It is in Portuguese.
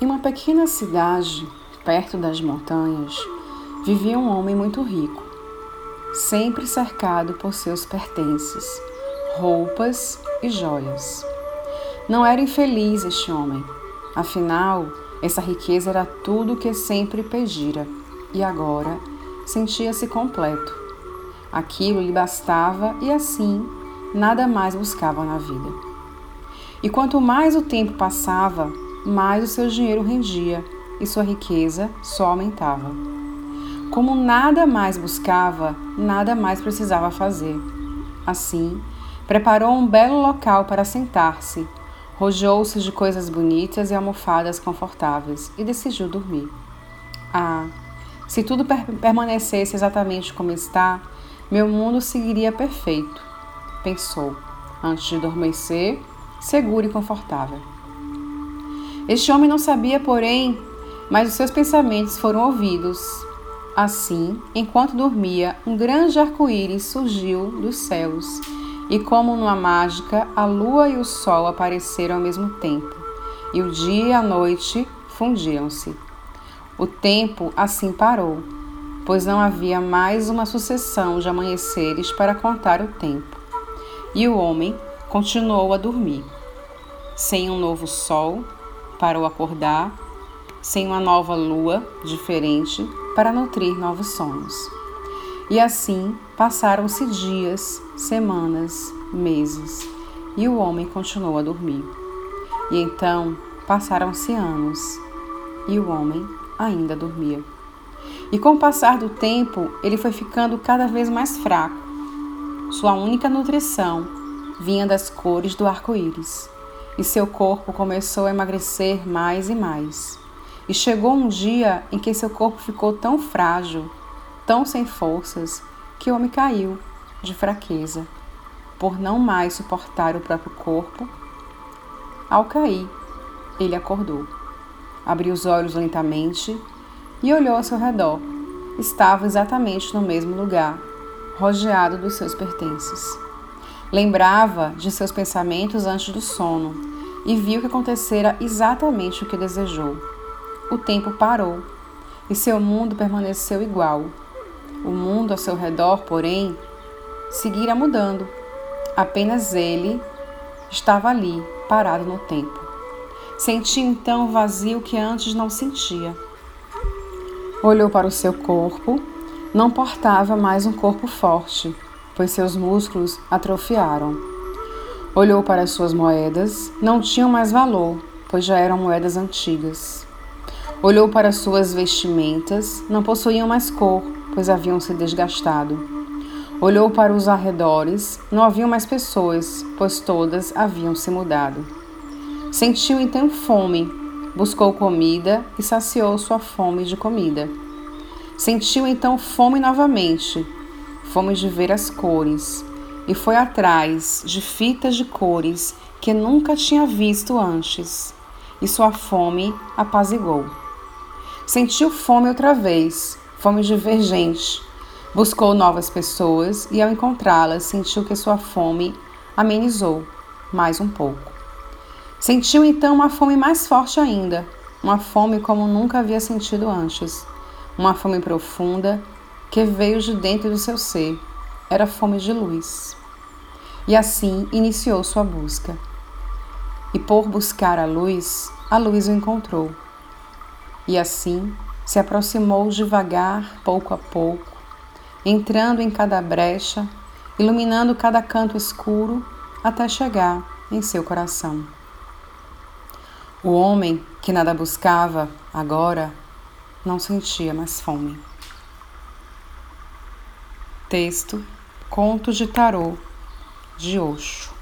Em uma pequena cidade, perto das montanhas, vivia um homem muito rico, sempre cercado por seus pertences, roupas e joias. Não era infeliz este homem, afinal, essa riqueza era tudo o que sempre pedira e agora sentia-se completo. Aquilo lhe bastava e assim nada mais buscava na vida. E quanto mais o tempo passava, mais o seu dinheiro rendia e sua riqueza só aumentava. Como nada mais buscava, nada mais precisava fazer. Assim, preparou um belo local para sentar-se, rodeou-se de coisas bonitas e almofadas confortáveis e decidiu dormir. Ah, se tudo per permanecesse exatamente como está, meu mundo seguiria perfeito, pensou, antes de adormecer, seguro e confortável. Este homem não sabia, porém, mas os seus pensamentos foram ouvidos. Assim, enquanto dormia, um grande arco-íris surgiu dos céus, e como numa mágica, a lua e o sol apareceram ao mesmo tempo, e o dia e a noite fundiram-se. O tempo assim parou, pois não havia mais uma sucessão de amanheceres para contar o tempo. E o homem continuou a dormir. Sem um novo sol, para o acordar, sem uma nova lua diferente para nutrir novos sonhos. E assim passaram-se dias, semanas, meses, e o homem continuou a dormir. E então passaram-se anos, e o homem ainda dormia. E com o passar do tempo, ele foi ficando cada vez mais fraco. Sua única nutrição vinha das cores do arco-íris e seu corpo começou a emagrecer mais e mais. E chegou um dia em que seu corpo ficou tão frágil, tão sem forças, que o homem caiu de fraqueza, por não mais suportar o próprio corpo. Ao cair, ele acordou. Abriu os olhos lentamente e olhou ao seu redor. Estava exatamente no mesmo lugar, rodeado dos seus pertences. Lembrava de seus pensamentos antes do sono e viu que acontecera exatamente o que desejou. O tempo parou e seu mundo permaneceu igual. O mundo ao seu redor, porém, seguira mudando. Apenas ele estava ali, parado no tempo. Sentiu então o vazio que antes não sentia. Olhou para o seu corpo, não portava mais um corpo forte, pois seus músculos atrofiaram. Olhou para as suas moedas, não tinham mais valor, pois já eram moedas antigas. Olhou para suas vestimentas, não possuíam mais cor, pois haviam se desgastado. Olhou para os arredores, não haviam mais pessoas, pois todas haviam se mudado. Sentiu então fome, buscou comida e saciou sua fome de comida. Sentiu então fome novamente, fomos de ver as cores, e foi atrás de fitas de cores que nunca tinha visto antes, e sua fome apazigou. Sentiu fome outra vez, fome de ver gente. Buscou novas pessoas e, ao encontrá-las, sentiu que sua fome amenizou mais um pouco. Sentiu então uma fome mais forte ainda, uma fome como nunca havia sentido antes, uma fome profunda que veio de dentro do seu ser. Era fome de luz. E assim iniciou sua busca. E por buscar a luz, a luz o encontrou. E assim se aproximou devagar, pouco a pouco, entrando em cada brecha, iluminando cada canto escuro, até chegar em seu coração. O homem que nada buscava, agora não sentia mais fome. Texto Conto de Tarô de Oxo